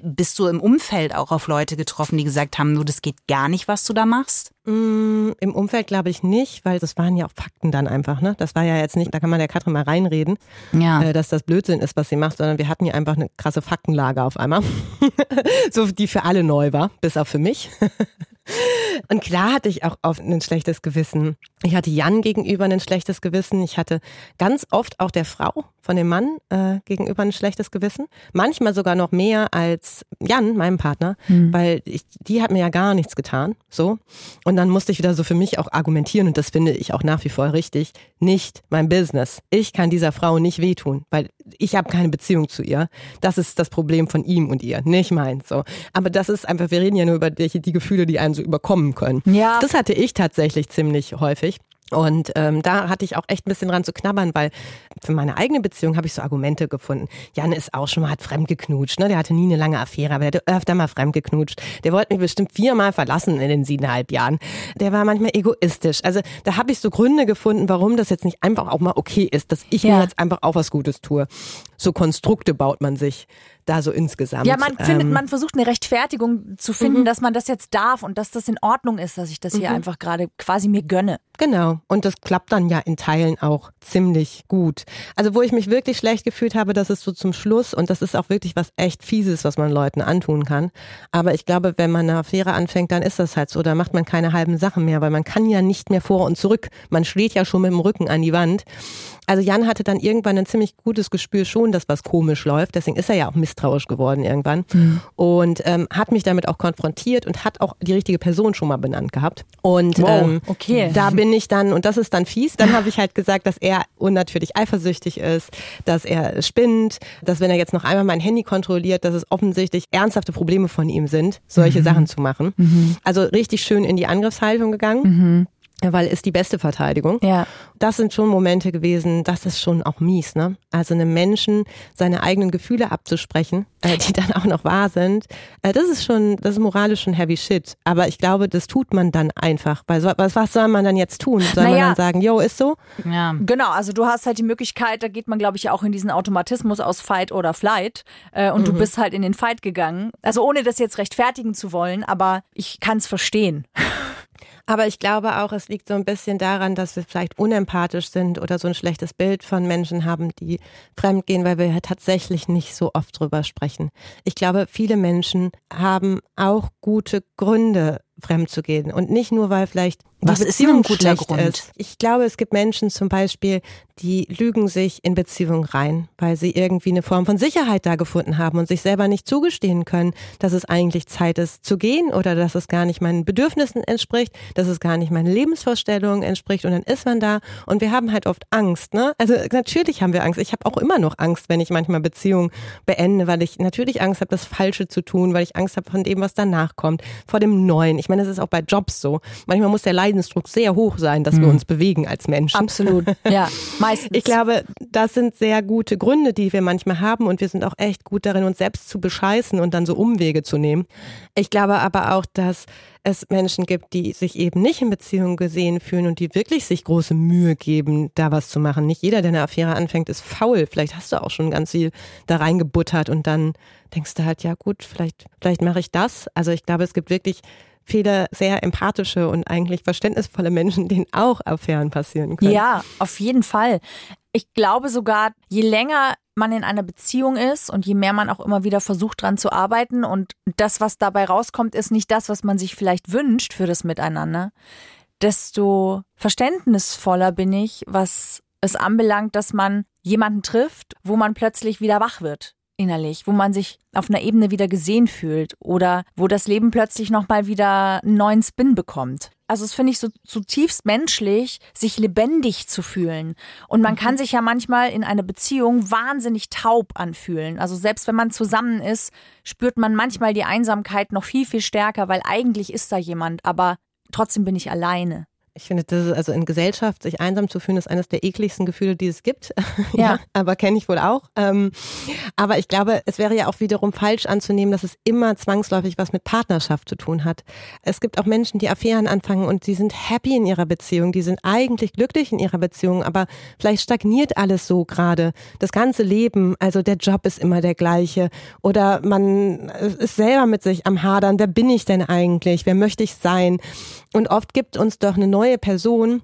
bist du im Umfeld auch auf Leute getroffen, die gesagt haben, du, das geht gar nicht, was du da machst? Mm, Im Umfeld glaube ich nicht, weil das waren ja auch Fakten dann einfach. Ne? Das war ja jetzt nicht, da kann man der Katrin mal reinreden, ja. äh, dass das Blödsinn ist, was sie macht, sondern wir hatten ja einfach eine krasse Faktenlage auf einmal. so, die für alle neu war, bis auch für mich. Und klar hatte ich auch oft ein schlechtes Gewissen. Ich hatte Jan gegenüber ein schlechtes Gewissen. Ich hatte ganz oft auch der Frau von dem Mann äh, gegenüber ein schlechtes Gewissen. Manchmal sogar noch mehr als Jan, meinem Partner, mhm. weil ich, die hat mir ja gar nichts getan. So. Und dann musste ich wieder so für mich auch argumentieren, und das finde ich auch nach wie vor richtig, nicht mein Business. Ich kann dieser Frau nicht wehtun, weil ich habe keine Beziehung zu ihr. Das ist das Problem von ihm und ihr, nicht meins. So. Aber das ist einfach, wir reden ja nur über die, die Gefühle, die einen so überkommen können. Ja. Das hatte ich tatsächlich ziemlich häufig. Und ähm, da hatte ich auch echt ein bisschen dran zu knabbern, weil für meine eigene Beziehung habe ich so Argumente gefunden. Jan ist auch schon mal, hat fremdgeknutscht, ne? Der hatte nie eine lange Affäre, aber der hatte öfter mal fremdgeknutscht. Der wollte mich bestimmt viermal verlassen in den siebeneinhalb Jahren. Der war manchmal egoistisch. Also da habe ich so Gründe gefunden, warum das jetzt nicht einfach auch mal okay ist, dass ich ja. mir jetzt einfach auch was Gutes tue. So Konstrukte baut man sich da so insgesamt. Ja, man findet, ähm, man versucht eine Rechtfertigung zu finden, mhm. dass man das jetzt darf und dass das in Ordnung ist, dass ich das hier mhm. einfach gerade quasi mir gönne. Genau. Und das klappt dann ja in Teilen auch ziemlich gut. Also wo ich mich wirklich schlecht gefühlt habe, das ist so zum Schluss und das ist auch wirklich was echt Fieses, was man Leuten antun kann. Aber ich glaube, wenn man eine Affäre anfängt, dann ist das halt so. Da macht man keine halben Sachen mehr, weil man kann ja nicht mehr vor und zurück. Man steht ja schon mit dem Rücken an die Wand. Also Jan hatte dann irgendwann ein ziemlich gutes Gespür schon, dass was komisch läuft. Deswegen ist er ja auch misstrauisch geworden irgendwann. Mhm. Und ähm, hat mich damit auch konfrontiert und hat auch die richtige Person schon mal benannt gehabt. Und wow, ähm, okay. da bin ich dann, und das ist dann fies, dann habe ich halt gesagt, dass er unnatürlich eifersüchtig ist, dass er spinnt, dass wenn er jetzt noch einmal mein Handy kontrolliert, dass es offensichtlich ernsthafte Probleme von ihm sind, solche mhm. Sachen zu machen. Mhm. Also richtig schön in die Angriffshaltung gegangen. Weil ist die beste Verteidigung. Ja. Das sind schon Momente gewesen, das ist schon auch mies, ne? Also einem Menschen seine eigenen Gefühle abzusprechen, äh, die dann auch noch wahr sind, äh, das ist schon, das ist moralisch schon heavy shit. Aber ich glaube, das tut man dann einfach. Weil so, was, was soll man dann jetzt tun? Soll naja. man dann sagen, yo, ist so? Ja. Genau, also du hast halt die Möglichkeit, da geht man, glaube ich, auch in diesen Automatismus aus Fight oder Flight äh, und mhm. du bist halt in den Fight gegangen. Also ohne das jetzt rechtfertigen zu wollen, aber ich kann es verstehen. Aber ich glaube auch, es liegt so ein bisschen daran, dass wir vielleicht unempathisch sind oder so ein schlechtes Bild von Menschen haben, die fremdgehen, weil wir tatsächlich nicht so oft drüber sprechen. Ich glaube, viele Menschen haben auch gute Gründe, fremd zu gehen. Und nicht nur, weil vielleicht was ist ein guter Grund? Ist. Ich glaube, es gibt Menschen zum Beispiel, die lügen sich in Beziehungen rein, weil sie irgendwie eine Form von Sicherheit da gefunden haben und sich selber nicht zugestehen können, dass es eigentlich Zeit ist zu gehen oder dass es gar nicht meinen Bedürfnissen entspricht, dass es gar nicht meinen Lebensvorstellungen entspricht und dann ist man da und wir haben halt oft Angst. Ne? Also natürlich haben wir Angst. Ich habe auch immer noch Angst, wenn ich manchmal Beziehungen beende, weil ich natürlich Angst habe, das Falsche zu tun, weil ich Angst habe von dem, was danach kommt, vor dem Neuen. Ich meine, das ist auch bei Jobs so. Manchmal muss der Leidensdruck sehr hoch sein, dass mhm. wir uns bewegen als Menschen. Absolut, ja, meistens. Ich glaube, das sind sehr gute Gründe, die wir manchmal haben und wir sind auch echt gut darin, uns selbst zu bescheißen und dann so Umwege zu nehmen. Ich glaube aber auch, dass es Menschen gibt, die sich eben nicht in Beziehung gesehen fühlen und die wirklich sich große Mühe geben, da was zu machen. Nicht jeder, der eine Affäre anfängt, ist faul. Vielleicht hast du auch schon ganz viel da reingebuttert und dann denkst du halt, ja gut, vielleicht, vielleicht mache ich das. Also ich glaube, es gibt wirklich viele sehr empathische und eigentlich verständnisvolle Menschen, denen auch Affären passieren können. Ja, auf jeden Fall. Ich glaube sogar, je länger man in einer Beziehung ist und je mehr man auch immer wieder versucht, dran zu arbeiten und das, was dabei rauskommt, ist nicht das, was man sich vielleicht wünscht für das Miteinander, desto verständnisvoller bin ich, was es anbelangt, dass man jemanden trifft, wo man plötzlich wieder wach wird innerlich, wo man sich auf einer Ebene wieder gesehen fühlt oder wo das Leben plötzlich nochmal wieder einen neuen Spin bekommt. Also es finde ich so zutiefst menschlich, sich lebendig zu fühlen. Und man kann mhm. sich ja manchmal in einer Beziehung wahnsinnig taub anfühlen. Also selbst wenn man zusammen ist, spürt man manchmal die Einsamkeit noch viel, viel stärker, weil eigentlich ist da jemand, aber trotzdem bin ich alleine. Ich finde, das ist also in Gesellschaft, sich einsam zu fühlen, ist eines der ekligsten Gefühle, die es gibt. ja. ja aber kenne ich wohl auch. Ähm, aber ich glaube, es wäre ja auch wiederum falsch anzunehmen, dass es immer zwangsläufig was mit Partnerschaft zu tun hat. Es gibt auch Menschen, die Affären anfangen und sie sind happy in ihrer Beziehung, die sind eigentlich glücklich in ihrer Beziehung, aber vielleicht stagniert alles so gerade. Das ganze Leben, also der Job ist immer der gleiche oder man ist selber mit sich am Hadern. Wer bin ich denn eigentlich? Wer möchte ich sein? Und oft gibt uns doch eine neue Person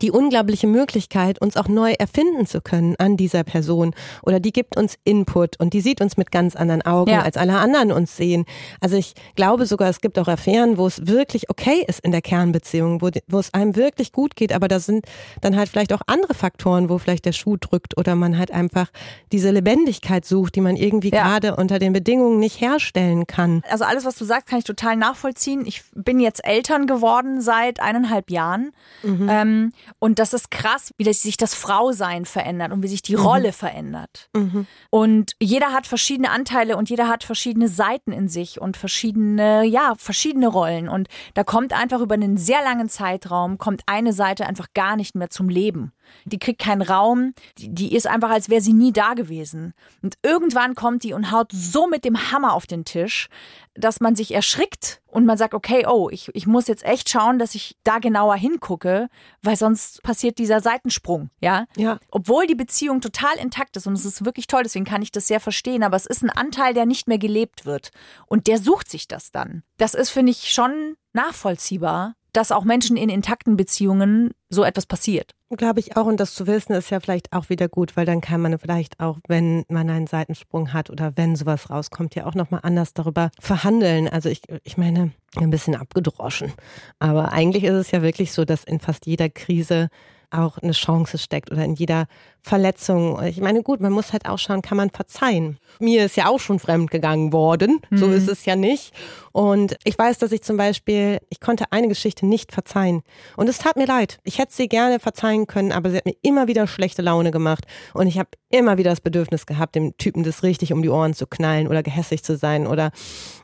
die unglaubliche Möglichkeit, uns auch neu erfinden zu können an dieser Person. Oder die gibt uns Input und die sieht uns mit ganz anderen Augen, ja. als alle anderen uns sehen. Also ich glaube sogar, es gibt auch Affären, wo es wirklich okay ist in der Kernbeziehung, wo, wo es einem wirklich gut geht, aber da sind dann halt vielleicht auch andere Faktoren, wo vielleicht der Schuh drückt oder man halt einfach diese Lebendigkeit sucht, die man irgendwie ja. gerade unter den Bedingungen nicht herstellen kann. Also alles, was du sagst, kann ich total nachvollziehen. Ich bin jetzt Eltern geworden seit eineinhalb Jahren. Mhm. Ähm, und das ist krass, wie sich das Frausein verändert und wie sich die mhm. Rolle verändert. Mhm. Und jeder hat verschiedene Anteile und jeder hat verschiedene Seiten in sich und verschiedene, ja, verschiedene Rollen. Und da kommt einfach über einen sehr langen Zeitraum, kommt eine Seite einfach gar nicht mehr zum Leben. Die kriegt keinen Raum, die, die ist einfach, als wäre sie nie da gewesen. Und irgendwann kommt die und haut so mit dem Hammer auf den Tisch, dass man sich erschrickt und man sagt, okay, oh, ich, ich muss jetzt echt schauen, dass ich da genauer hingucke, weil sonst passiert dieser Seitensprung, ja? Ja. Obwohl die Beziehung total intakt ist und es ist wirklich toll, deswegen kann ich das sehr verstehen, aber es ist ein Anteil, der nicht mehr gelebt wird und der sucht sich das dann. Das ist, finde ich, schon nachvollziehbar, dass auch Menschen in intakten Beziehungen so etwas passiert. Glaube ich auch. Und das zu wissen ist ja vielleicht auch wieder gut, weil dann kann man vielleicht auch, wenn man einen Seitensprung hat oder wenn sowas rauskommt, ja auch nochmal anders darüber verhandeln. Also ich, ich meine, ein bisschen abgedroschen. Aber eigentlich ist es ja wirklich so, dass in fast jeder Krise auch eine Chance steckt oder in jeder Verletzung. Ich meine, gut, man muss halt auch schauen, kann man verzeihen. Mir ist ja auch schon fremd gegangen worden. Mhm. So ist es ja nicht. Und ich weiß, dass ich zum Beispiel, ich konnte eine Geschichte nicht verzeihen. Und es tat mir leid. Ich hätte sie gerne verzeihen können, aber sie hat mir immer wieder schlechte Laune gemacht. Und ich habe immer wieder das Bedürfnis gehabt, dem Typen das richtig um die Ohren zu knallen oder gehässig zu sein oder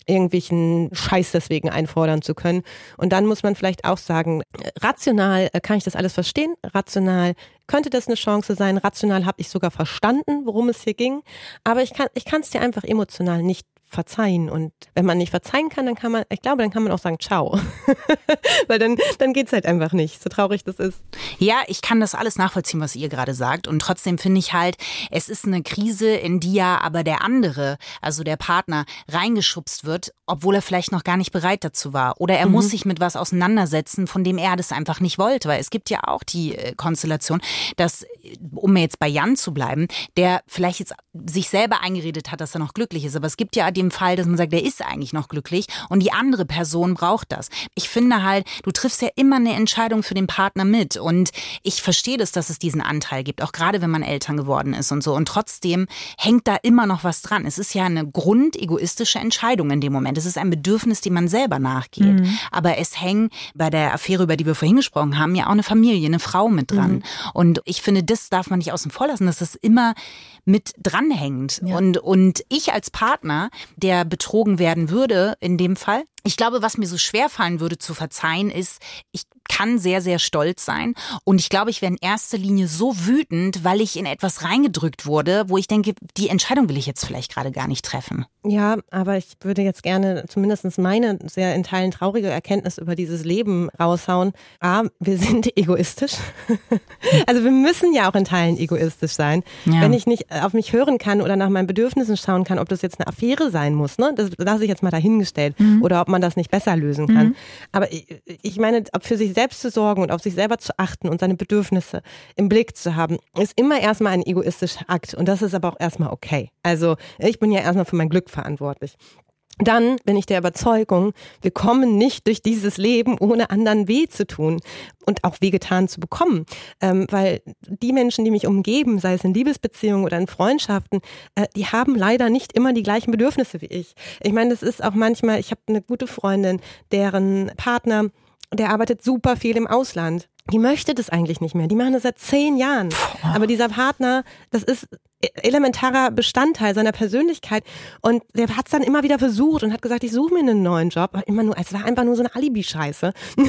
irgendwelchen Scheiß deswegen einfordern zu können. Und dann muss man vielleicht auch sagen, rational äh, kann ich das alles verstehen. Rational könnte das eine Chance sein. Rational habe ich sogar verstanden, worum es hier ging. Aber ich kann ich kann es dir einfach emotional nicht verzeihen. Und wenn man nicht verzeihen kann, dann kann man, ich glaube, dann kann man auch sagen, ciao. Weil dann, dann geht's halt einfach nicht, so traurig das ist. Ja, ich kann das alles nachvollziehen, was ihr gerade sagt. Und trotzdem finde ich halt, es ist eine Krise, in die ja aber der andere, also der Partner, reingeschubst wird, obwohl er vielleicht noch gar nicht bereit dazu war. Oder er mhm. muss sich mit was auseinandersetzen, von dem er das einfach nicht wollte. Weil es gibt ja auch die äh, Konstellation, dass, um jetzt bei Jan zu bleiben, der vielleicht jetzt sich selber eingeredet hat, dass er noch glücklich ist. Aber es gibt ja dem Fall, dass man sagt, der ist eigentlich noch glücklich und die andere Person braucht das. Ich finde halt, du triffst ja immer eine Entscheidung für den Partner mit und ich verstehe das, dass es diesen Anteil gibt, auch gerade wenn man Eltern geworden ist und so. Und trotzdem hängt da immer noch was dran. Es ist ja eine grundegoistische Entscheidung in dem Moment. Es ist ein Bedürfnis, dem man selber nachgeht. Mhm. Aber es hängt bei der Affäre, über die wir vorhin gesprochen haben, ja auch eine Familie, eine Frau mit dran. Mhm. Und ich finde, das darf man nicht außen vor lassen, dass das immer mit dranhängt. Ja. Und, und ich als Partner, der betrogen werden würde, in dem Fall, ich glaube, was mir so schwer fallen würde zu verzeihen, ist, ich kann sehr, sehr stolz sein. Und ich glaube, ich wäre in erster Linie so wütend, weil ich in etwas reingedrückt wurde, wo ich denke, die Entscheidung will ich jetzt vielleicht gerade gar nicht treffen. Ja, aber ich würde jetzt gerne zumindest meine sehr in Teilen traurige Erkenntnis über dieses Leben raushauen. A, wir sind egoistisch. also wir müssen ja auch in Teilen egoistisch sein. Ja. Wenn ich nicht auf mich hören kann oder nach meinen Bedürfnissen schauen kann, ob das jetzt eine Affäre sein muss, ne? das lasse ich jetzt mal dahingestellt. Mhm. Oder ob man das nicht besser lösen kann. Mhm. Aber ich, ich meine, für sich selbst zu sorgen und auf sich selber zu achten und seine Bedürfnisse im Blick zu haben, ist immer erstmal ein egoistischer Akt. Und das ist aber auch erstmal okay. Also ich bin ja erstmal für mein Glück verantwortlich dann bin ich der Überzeugung, wir kommen nicht durch dieses Leben, ohne anderen weh zu tun und auch wehgetan zu bekommen. Ähm, weil die Menschen, die mich umgeben, sei es in Liebesbeziehungen oder in Freundschaften, äh, die haben leider nicht immer die gleichen Bedürfnisse wie ich. Ich meine, das ist auch manchmal, ich habe eine gute Freundin, deren Partner, der arbeitet super viel im Ausland die möchte das eigentlich nicht mehr. Die machen das seit zehn Jahren. Aber dieser Partner, das ist elementarer Bestandteil seiner Persönlichkeit. Und der hat es dann immer wieder versucht und hat gesagt, ich suche mir einen neuen Job. Aber immer nur, es war einfach nur so eine Alibi-Scheiße.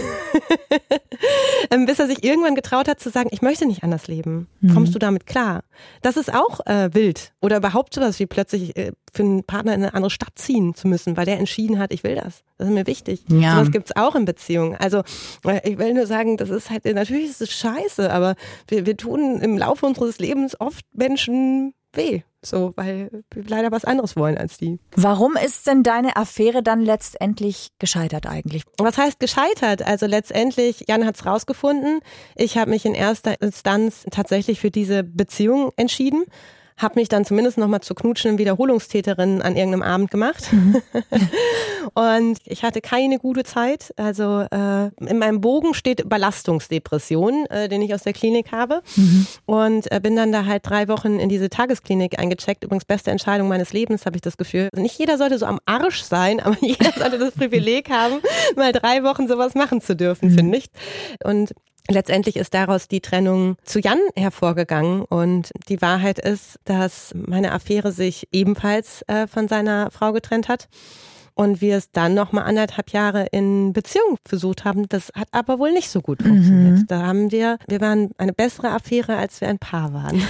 Ähm, bis er sich irgendwann getraut hat zu sagen, ich möchte nicht anders leben. Mhm. Kommst du damit klar? Das ist auch äh, wild. Oder überhaupt sowas wie plötzlich äh, für einen Partner in eine andere Stadt ziehen zu müssen, weil der entschieden hat, ich will das. Das ist mir wichtig. Ja. Sowas gibt's auch in Beziehungen. Also äh, ich will nur sagen, das ist halt, natürlich ist es scheiße, aber wir, wir tun im Laufe unseres Lebens oft Menschen weh. So, weil wir leider was anderes wollen als die. Warum ist denn deine Affäre dann letztendlich gescheitert eigentlich? Was heißt gescheitert? Also letztendlich, Jan hat es rausgefunden. Ich habe mich in erster Instanz tatsächlich für diese Beziehung entschieden habe mich dann zumindest nochmal zur knutschenden Wiederholungstäterin an irgendeinem Abend gemacht. Mhm. und ich hatte keine gute Zeit. Also äh, in meinem Bogen steht Überlastungsdepression, äh, den ich aus der Klinik habe. Mhm. Und äh, bin dann da halt drei Wochen in diese Tagesklinik eingecheckt. Übrigens beste Entscheidung meines Lebens, habe ich das Gefühl. Also nicht jeder sollte so am Arsch sein, aber jeder sollte das Privileg haben, mal drei Wochen sowas machen zu dürfen, mhm. finde ich. Und Letztendlich ist daraus die Trennung zu Jan hervorgegangen und die Wahrheit ist, dass meine Affäre sich ebenfalls äh, von seiner Frau getrennt hat und wir es dann noch mal anderthalb Jahre in Beziehung versucht haben. Das hat aber wohl nicht so gut funktioniert. Mhm. Da haben wir, wir waren eine bessere Affäre, als wir ein Paar waren.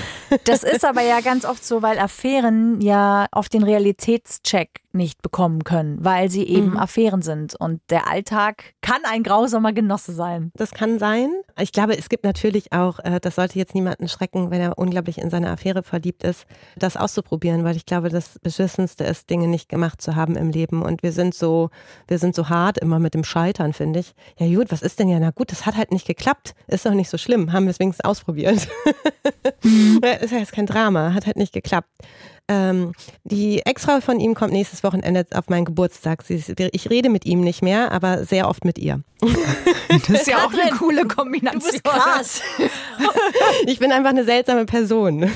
Das ist aber ja ganz oft so, weil Affären ja auf den Realitätscheck nicht bekommen können, weil sie eben mhm. Affären sind. Und der Alltag kann ein grausamer Genosse sein. Das kann sein. Ich glaube, es gibt natürlich auch, äh, das sollte jetzt niemanden schrecken, wenn er unglaublich in seine Affäre verliebt ist, das auszuprobieren, weil ich glaube, das Beschissenste ist, Dinge nicht gemacht zu haben im Leben. Und wir sind so, wir sind so hart immer mit dem Scheitern, finde ich. Ja gut, was ist denn ja? Na gut, das hat halt nicht geklappt. Ist doch nicht so schlimm. Haben wir es wenigstens ausprobiert. Mhm. ist ja jetzt kein Drama. Hat halt nicht geklappt. Ähm, die Ex-Frau von ihm kommt nächstes Wochenende auf meinen Geburtstag. Sie, ich rede mit ihm nicht mehr, aber sehr oft mit ihr. Das ist ja auch eine coole Kombination. Du bist krass. Ich bin einfach eine seltsame Person.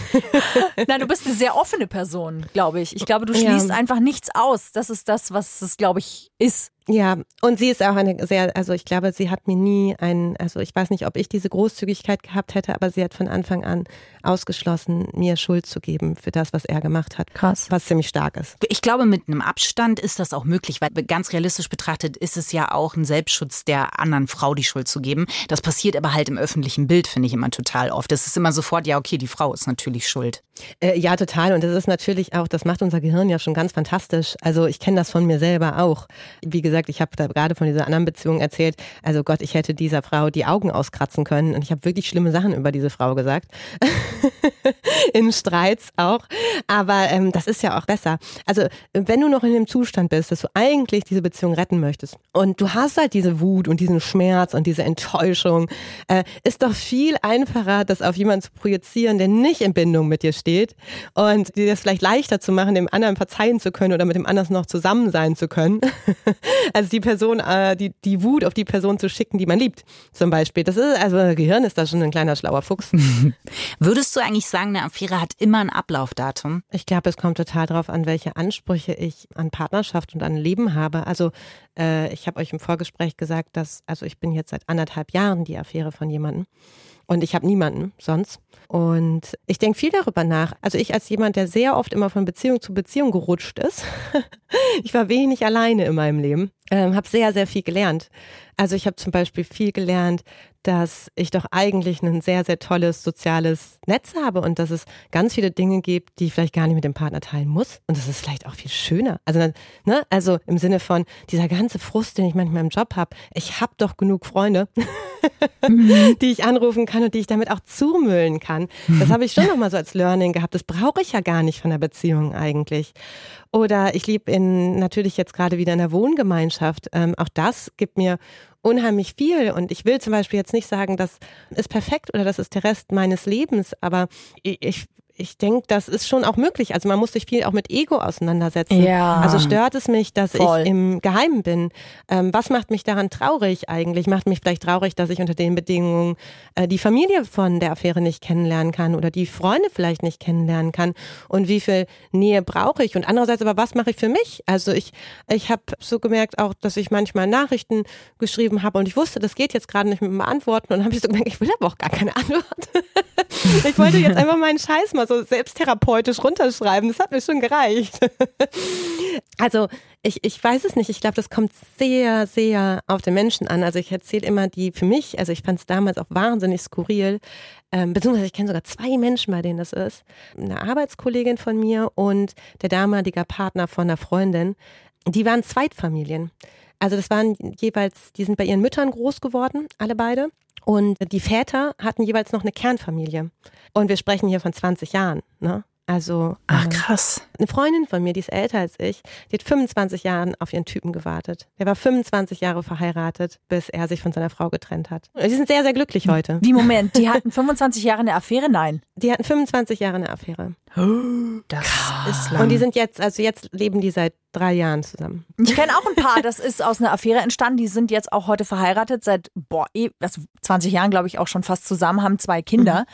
Nein, du bist eine sehr offene Person, glaube ich. Ich glaube, du schließt ja. einfach nichts aus. Das ist das, was es, glaube ich, ist. Ja, und sie ist auch eine sehr, also ich glaube, sie hat mir nie ein, also ich weiß nicht, ob ich diese Großzügigkeit gehabt hätte, aber sie hat von Anfang an ausgeschlossen, mir Schuld zu geben für das, was er gemacht hat. Krass. Was ziemlich stark ist. Ich glaube, mit einem Abstand ist das auch möglich, weil ganz realistisch betrachtet ist es ja auch ein Selbstschutz der anderen Frau, die Schuld zu geben. Das passiert aber halt im öffentlichen Bild, finde ich immer total oft. Das ist immer sofort, ja, okay, die Frau ist natürlich schuld. Äh, ja, total. Und das ist natürlich auch, das macht unser Gehirn ja schon ganz fantastisch. Also ich kenne das von mir selber auch. Wie gesagt, ich habe da gerade von dieser anderen Beziehung erzählt. Also Gott, ich hätte dieser Frau die Augen auskratzen können. Und ich habe wirklich schlimme Sachen über diese Frau gesagt. in Streits auch. Aber ähm, das ist ja auch besser. Also wenn du noch in dem Zustand bist, dass du eigentlich diese Beziehung retten möchtest und du hast halt diese Wut und diesen Schmerz und diese Enttäuschung, äh, ist doch viel einfacher, das auf jemanden zu projizieren, der nicht in Bindung mit dir steht und dir das vielleicht leichter zu machen, dem anderen verzeihen zu können oder mit dem anderen noch zusammen sein zu können. also die Person, äh, die, die Wut auf die Person zu schicken, die man liebt, zum Beispiel. Das ist, also Gehirn ist da schon ein kleiner schlauer Fuchs. Würdest du eigentlich sagen, eine Affäre hat immer ein Ablaufdatum? Ich glaube, es kommt total darauf an, welche Ansprüche ich an Partnerschaft und an Leben habe. Also äh, ich habe euch im Vorgespräch gesagt, dass, also ich bin jetzt seit anderthalb Jahren die Affäre von jemandem. Und ich habe niemanden sonst. Und ich denke viel darüber nach. Also ich als jemand, der sehr oft immer von Beziehung zu Beziehung gerutscht ist. ich war wenig alleine in meinem Leben. Ähm, habe sehr, sehr viel gelernt. Also ich habe zum Beispiel viel gelernt, dass ich doch eigentlich ein sehr, sehr tolles soziales Netz habe und dass es ganz viele Dinge gibt, die ich vielleicht gar nicht mit dem Partner teilen muss. Und das ist vielleicht auch viel schöner. Also, ne, also im Sinne von dieser ganze Frust, den ich manchmal im Job habe. Ich habe doch genug Freunde, mhm. die ich anrufen kann und die ich damit auch zumüllen kann. Das habe ich schon nochmal so als Learning gehabt. Das brauche ich ja gar nicht von der Beziehung eigentlich. Oder ich lebe in natürlich jetzt gerade wieder in der Wohngemeinschaft. Ähm, auch das gibt mir unheimlich viel. Und ich will zum Beispiel jetzt nicht sagen, das ist perfekt oder das ist der Rest meines Lebens, aber ich ich denke, das ist schon auch möglich. Also man muss sich viel auch mit Ego auseinandersetzen. Ja. Also stört es mich, dass Voll. ich im Geheimen bin? Ähm, was macht mich daran traurig eigentlich? Macht mich vielleicht traurig, dass ich unter den Bedingungen äh, die Familie von der Affäre nicht kennenlernen kann oder die Freunde vielleicht nicht kennenlernen kann? Und wie viel Nähe brauche ich? Und andererseits aber, was mache ich für mich? Also ich, ich habe so gemerkt auch, dass ich manchmal Nachrichten geschrieben habe und ich wusste, das geht jetzt gerade nicht mit dem Beantworten und habe ich so gemerkt, ich will aber auch gar keine Antwort. ich wollte jetzt einfach meinen Scheiß mal so selbsttherapeutisch runterschreiben. Das hat mir schon gereicht. also ich, ich weiß es nicht. Ich glaube, das kommt sehr, sehr auf den Menschen an. Also ich erzähle immer die für mich, also ich fand es damals auch wahnsinnig skurril, ähm, beziehungsweise ich kenne sogar zwei Menschen, bei denen das ist. Eine Arbeitskollegin von mir und der damalige Partner von einer Freundin. Die waren Zweitfamilien. Also das waren jeweils, die sind bei ihren Müttern groß geworden, alle beide. Und die Väter hatten jeweils noch eine Kernfamilie. Und wir sprechen hier von 20 Jahren. Ne? Also Ach, äh, krass. eine Freundin von mir, die ist älter als ich, die hat 25 Jahre auf ihren Typen gewartet. Der war 25 Jahre verheiratet, bis er sich von seiner Frau getrennt hat. Und Die sind sehr, sehr glücklich heute. Wie Moment, die hatten 25 Jahre eine Affäre? Nein. Die hatten 25 Jahre eine Affäre. Das ist lang. Und die sind jetzt, also jetzt leben die seit drei Jahren zusammen. Ich kenne auch ein paar, das ist aus einer Affäre entstanden. Die sind jetzt auch heute verheiratet, seit boah, eh, also 20 Jahren, glaube ich, auch schon fast zusammen, haben zwei Kinder.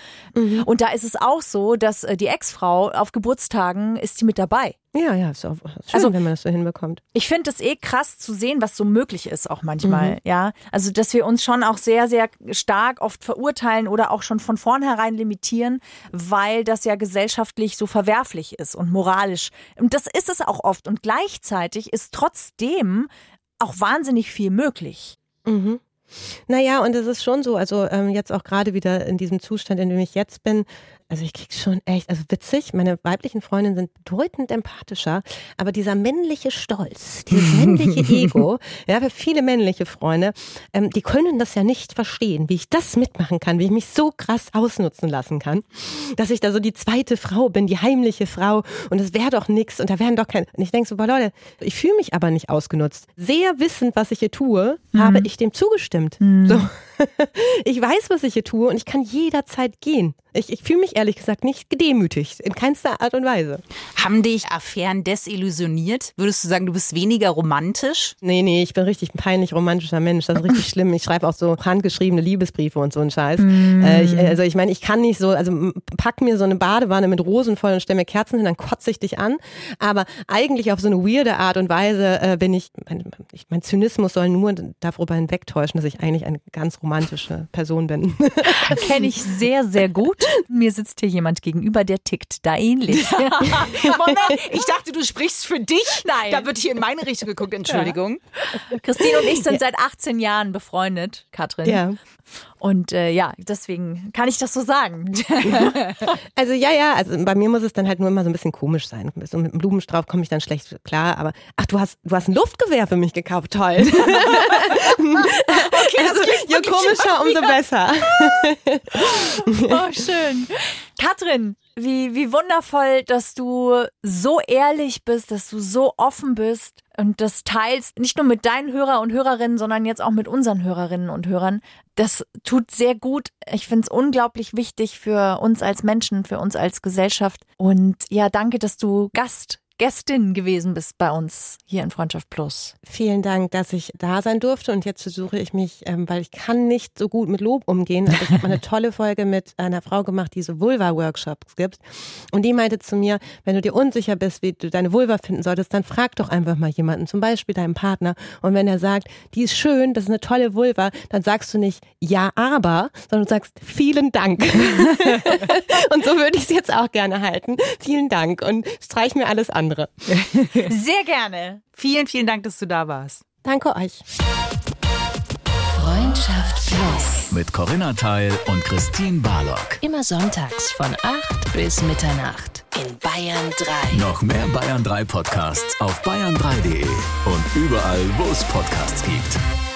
Und da ist es auch so, dass äh, die Ex-Frau auf Geburtstagen ist die mit dabei. Ja, ja, ist auch schön, Also- wenn man das so hinbekommt. Ich finde es eh krass zu sehen, was so möglich ist auch manchmal, Mhm. ja. Also, dass wir uns schon auch sehr, sehr stark oft verurteilen oder auch schon von vornherein limitieren, weil das ja gesellschaftlich so verwerflich ist und moralisch. Und das ist es auch oft. Und gleichzeitig ist trotzdem auch wahnsinnig viel möglich. Mhm. Naja, und es ist schon so, also ähm, jetzt auch gerade wieder in diesem Zustand, in dem ich jetzt bin, also ich krieg schon echt, also witzig, meine weiblichen Freundinnen sind bedeutend empathischer, aber dieser männliche Stolz, dieses männliche Ego, ja, für viele männliche Freunde, ähm, die können das ja nicht verstehen, wie ich das mitmachen kann, wie ich mich so krass ausnutzen lassen kann, dass ich da so die zweite Frau bin, die heimliche Frau und es wäre doch nix und da wären doch keine, und ich denke so, boah Leute, ich fühle mich aber nicht ausgenutzt. Sehr wissend, was ich hier tue, habe ich dem zugestimmt. So. Ich weiß, was ich hier tue und ich kann jederzeit gehen. Ich, ich fühle mich ehrlich gesagt nicht gedemütigt, in keinster Art und Weise. Haben dich Affären desillusioniert? Würdest du sagen, du bist weniger romantisch? Nee, nee, ich bin richtig ein peinlich romantischer Mensch. Das ist richtig schlimm. Ich schreibe auch so handgeschriebene Liebesbriefe und so einen Scheiß. Äh, ich, also ich meine, ich kann nicht so, also pack mir so eine Badewanne mit Rosen voll und stell mir Kerzen hin, dann kotze ich dich an. Aber eigentlich auf so eine weirde Art und Weise äh, bin ich, mein, ich, mein Zynismus soll nur darüber hinwegtäuschen, dass ich eigentlich eine ganz romantische Person bin. Kenne ich sehr, sehr gut. Mir sitzt hier jemand gegenüber, der tickt da ähnlich. Moment, ich dachte, du sprichst für dich. Nein. Da wird hier in meine Richtung geguckt, Entschuldigung. Christine und ich sind seit 18 Jahren befreundet, Katrin. ja. Und äh, ja, deswegen kann ich das so sagen. Also ja, ja, also bei mir muss es dann halt nur immer so ein bisschen komisch sein. So mit einem Blumenstrauß komme ich dann schlecht klar, aber ach, du hast du hast ein Luftgewehr für mich gekauft, toll. also, je komischer, umso besser. Oh, schön. Katrin, wie, wie wundervoll, dass du so ehrlich bist, dass du so offen bist und das teilst, nicht nur mit deinen Hörer und Hörerinnen, sondern jetzt auch mit unseren Hörerinnen und Hörern. Das tut sehr gut. Ich finde es unglaublich wichtig für uns als Menschen, für uns als Gesellschaft. Und ja, danke, dass du Gast, Gästin gewesen bist bei uns hier in Freundschaft Plus. Vielen Dank, dass ich da sein durfte und jetzt versuche ich mich, ähm, weil ich kann nicht so gut mit Lob umgehen, aber ich habe eine tolle Folge mit einer Frau gemacht, die so Vulva-Workshops gibt und die meinte zu mir, wenn du dir unsicher bist, wie du deine Vulva finden solltest, dann frag doch einfach mal jemanden, zum Beispiel deinen Partner und wenn er sagt, die ist schön, das ist eine tolle Vulva, dann sagst du nicht ja, aber, sondern du sagst vielen Dank. und so würde ich es jetzt auch gerne halten. Vielen Dank und streich mir alles andere. Sehr gerne. Vielen, vielen Dank, dass du da warst. Danke euch. Freundschaft Plus. Mit Corinna Teil und Christine Barlock. Immer sonntags von 8 bis Mitternacht in Bayern 3. Noch mehr Bayern 3 Podcasts auf bayern3.de und überall, wo es Podcasts gibt.